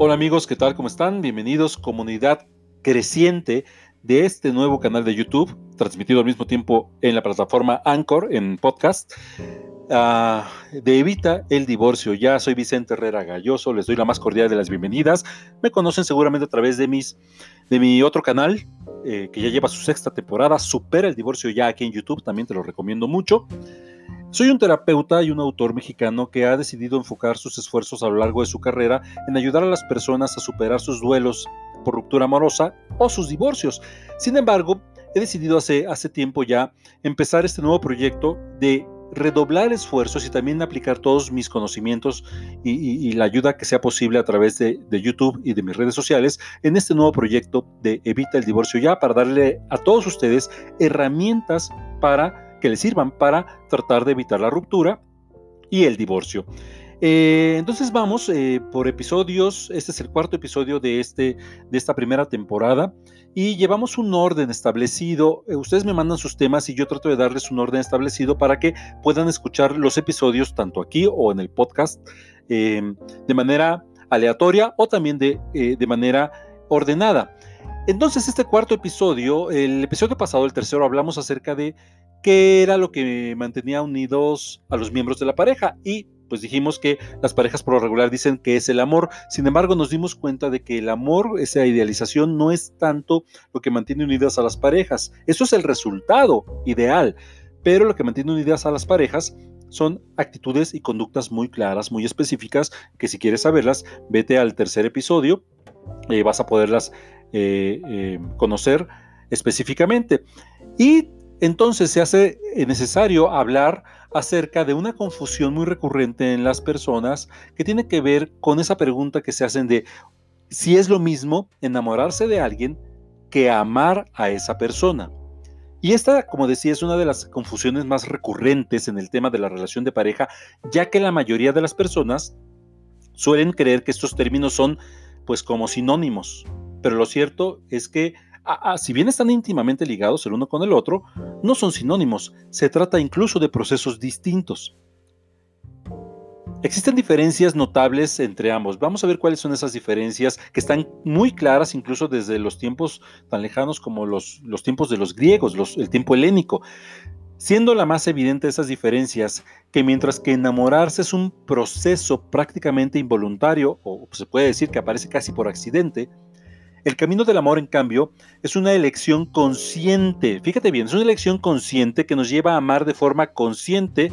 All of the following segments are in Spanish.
Hola amigos, ¿qué tal? ¿Cómo están? Bienvenidos, comunidad creciente de este nuevo canal de YouTube, transmitido al mismo tiempo en la plataforma Anchor, en podcast, uh, de Evita el Divorcio. Ya soy Vicente Herrera Galloso, les doy la más cordial de las bienvenidas. Me conocen seguramente a través de, mis, de mi otro canal, eh, que ya lleva su sexta temporada, Supera el Divorcio ya aquí en YouTube, también te lo recomiendo mucho. Soy un terapeuta y un autor mexicano que ha decidido enfocar sus esfuerzos a lo largo de su carrera en ayudar a las personas a superar sus duelos por ruptura amorosa o sus divorcios. Sin embargo, he decidido hace, hace tiempo ya empezar este nuevo proyecto de redoblar esfuerzos y también aplicar todos mis conocimientos y, la ayuda que sea posible a través de, de, YouTube y de mis redes sociales en este nuevo proyecto de Evita el Divorcio ya para darle a todos ustedes herramientas para que le sirvan para tratar de evitar la ruptura y el divorcio. Eh, entonces vamos eh, por episodios, este es el cuarto episodio de, este, de esta primera temporada y llevamos un orden establecido, eh, ustedes me mandan sus temas y yo trato de darles un orden establecido para que puedan escuchar los episodios tanto aquí o en el podcast de manera aleatoria o también de, de manera ordenada. Entonces este cuarto episodio, el episodio pasado, el tercero, hablamos acerca de qué era lo que mantenía unidos a los miembros de la pareja y pues dijimos que las parejas por lo regular dicen que es el amor. Sin embargo, nos dimos cuenta de que el amor, esa idealización, no es tanto lo que mantiene unidas a las parejas. Eso es el resultado ideal. Pero lo que mantiene unidas a las parejas son actitudes y conductas muy claras, muy específicas, que si quieres saberlas, vete al tercer episodio y vas a poderlas eh, eh, conocer específicamente. Y entonces se hace eh, necesario hablar acerca de una confusión muy recurrente en las personas que tiene que ver con esa pregunta que se hacen de si es lo mismo enamorarse de alguien que amar a esa persona. Y esta, como decía, es una de las confusiones más recurrentes en el tema de la relación de pareja, ya que la mayoría de las personas suelen creer que estos términos son pues como sinónimos. Pero lo cierto es que si bien están íntimamente ligados el uno con el otro, no son sinónimos, se trata incluso de procesos distintos. Existen diferencias notables entre ambos. Vamos a ver cuáles son esas diferencias que están muy claras incluso desde los tiempos tan lejanos como los, los tiempos de los griegos, el tiempo helénico. Siendo la más evidente esas diferencias que mientras que enamorarse es un proceso prácticamente involuntario, o se puede decir que aparece casi por accidente, el camino del amor, en cambio, es una elección consciente. Fíjate bien, es una elección consciente que nos lleva a amar de forma consciente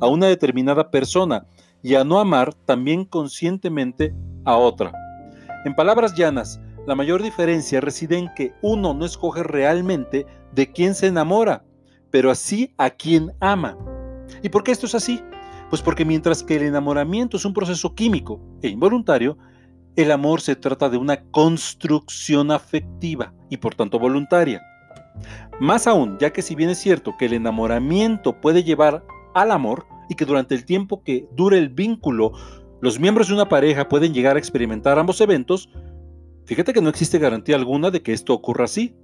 a una determinada persona y a no amar también conscientemente a otra. En palabras llanas, la mayor diferencia reside en que uno no escoge realmente de quién se enamora, pero así a quien ama. ¿Y por qué esto es así? Pues porque mientras que el enamoramiento es un proceso químico e involuntario, el amor se trata de una construcción afectiva y por tanto voluntaria. Más aún, ya que si bien es cierto que el enamoramiento puede llevar al amor y que durante el tiempo que dure el vínculo los miembros de una pareja pueden llegar a experimentar ambos eventos, fíjate que no existe garantía alguna de que esto ocurra así.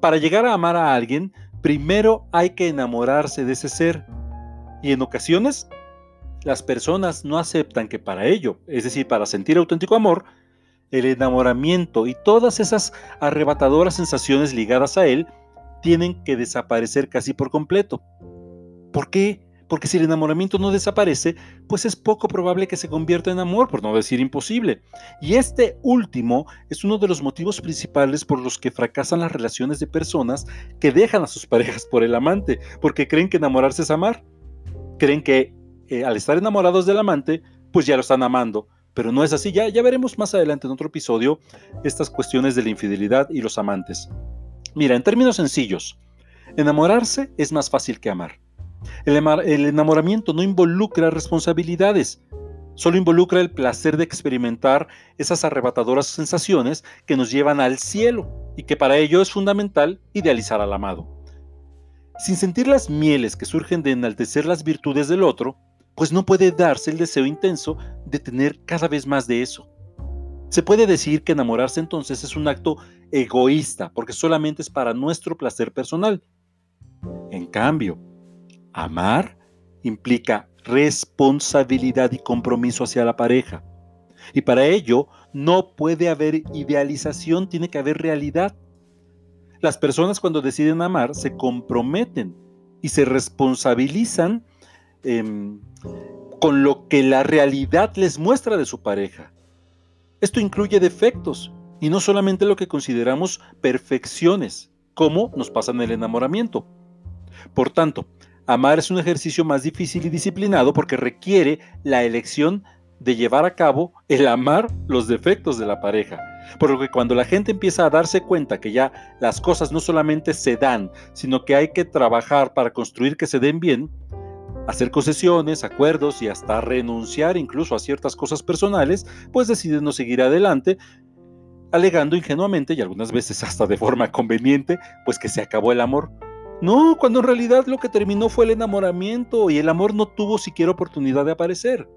Para llegar a amar a alguien, primero hay que enamorarse de ese ser y en ocasiones las personas no aceptan que para ello, es decir, para sentir auténtico amor, el enamoramiento y todas esas arrebatadoras sensaciones ligadas a él tienen que desaparecer casi por completo. ¿Por qué? Porque si el enamoramiento no desaparece, pues es poco probable que se convierta en amor, por no decir imposible. Y este último es uno de los motivos principales por los que fracasan las relaciones de personas que dejan a sus parejas por el amante, porque creen que enamorarse es amar. Creen que eh, al estar enamorados del amante, pues ya lo están amando. Pero no es así, ya, ya veremos más adelante en otro episodio estas cuestiones de la infidelidad y los amantes. Mira, en términos sencillos, enamorarse es más fácil que amar. El, el enamoramiento no involucra responsabilidades, solo involucra el placer de experimentar esas arrebatadoras sensaciones que nos llevan al cielo y que para ello es fundamental idealizar al amado. Sin sentir las mieles que surgen de enaltecer las virtudes del otro, pues no puede darse el deseo intenso de tener cada vez más de eso. Se puede decir que enamorarse entonces es un acto egoísta, porque solamente es para nuestro placer personal. En cambio, amar implica responsabilidad y compromiso hacia la pareja. Y para ello no puede haber idealización, tiene que haber realidad. Las personas cuando deciden amar se comprometen y se responsabilizan em, con lo que la realidad les muestra de su pareja. Esto incluye defectos y no solamente lo que consideramos perfecciones, como nos pasa en el enamoramiento. Por tanto, amar es un ejercicio más difícil y disciplinado porque requiere la elección de llevar a cabo el amar los defectos de la pareja. Por lo que cuando la gente empieza a darse cuenta que ya las cosas no solamente se dan, sino que hay que trabajar para construir que se den bien, hacer concesiones, acuerdos y hasta renunciar incluso a ciertas cosas personales, pues deciden no seguir adelante, alegando ingenuamente y algunas veces hasta de forma conveniente, pues que se acabó el amor. No, cuando en realidad lo que terminó fue el enamoramiento y el amor no tuvo siquiera oportunidad de aparecer.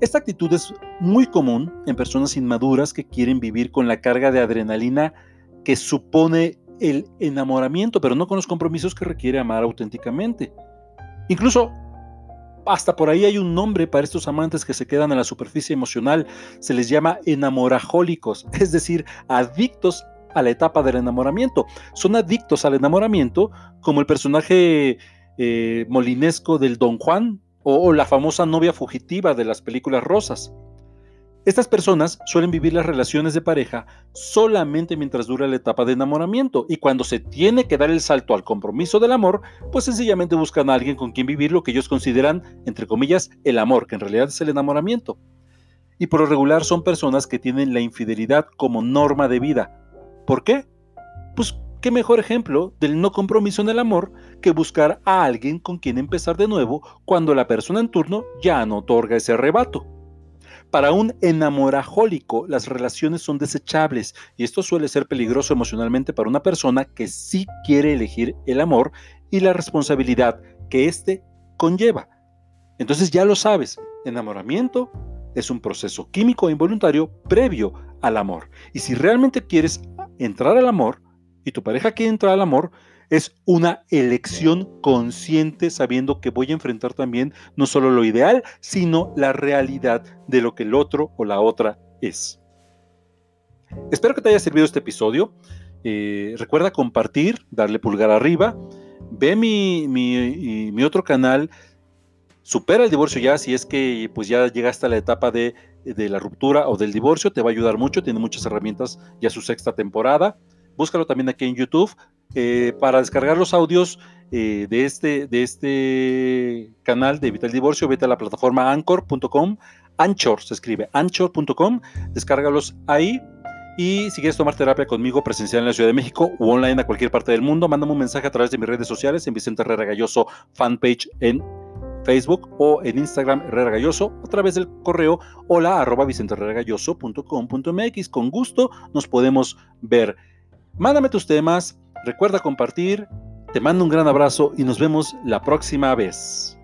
Esta actitud es muy común en personas inmaduras que quieren vivir con la carga de adrenalina que supone el enamoramiento, pero no con los compromisos que requiere amar auténticamente. Incluso hasta por ahí hay un nombre para estos amantes que se quedan en la superficie emocional. Se les llama enamorajólicos, es decir, adictos a la etapa del enamoramiento. Son adictos al enamoramiento como el personaje eh, molinesco del Don Juan o la famosa novia fugitiva de las películas rosas. Estas personas suelen vivir las relaciones de pareja solamente mientras dura la etapa de enamoramiento y cuando se tiene que dar el salto al compromiso del amor, pues sencillamente buscan a alguien con quien vivir lo que ellos consideran, entre comillas, el amor, que en realidad es el enamoramiento. Y por lo regular son personas que tienen la infidelidad como norma de vida. ¿Por qué? Pues qué mejor ejemplo del no compromiso en el amor que buscar a alguien con quien empezar de nuevo cuando la persona en turno ya no otorga ese arrebato. Para un enamorajólico, las relaciones son desechables y esto suele ser peligroso emocionalmente para una persona que sí quiere elegir el amor y la responsabilidad que éste conlleva. Entonces ya lo sabes, enamoramiento es un proceso químico e involuntario previo al amor. Y si realmente quieres entrar al amor y tu pareja quiere entrar al amor, es una elección consciente sabiendo que voy a enfrentar también no solo lo ideal, sino la realidad de lo que el otro o la otra es. Espero que te haya servido este episodio. Eh, recuerda compartir, darle pulgar arriba. Ve mi, mi, otro canal. Supera el divorcio ya, si es que pues ya llegaste a la etapa de, de la ruptura o del divorcio, te va a ayudar mucho, tiene muchas herramientas ya su sexta temporada. Búscalo también aquí en YouTube. Eh, para descargar los audios eh, de, este, de este canal de Evita el Divorcio, vete a la plataforma anchor.com. Anchor se escribe, anchor.com. Descárgalos ahí. Y si quieres tomar terapia conmigo presencial en la Ciudad de México o online a cualquier parte del mundo, mándame un mensaje a través de mis redes sociales en Vicente Herrera Galloso fanpage en Facebook o en Instagram Herrera Galloso a través del correo hola arroba vicenteherreragalloso.com.mx. Con gusto nos podemos ver. Mándame tus temas, recuerda compartir, te mando un gran abrazo y nos vemos la próxima vez.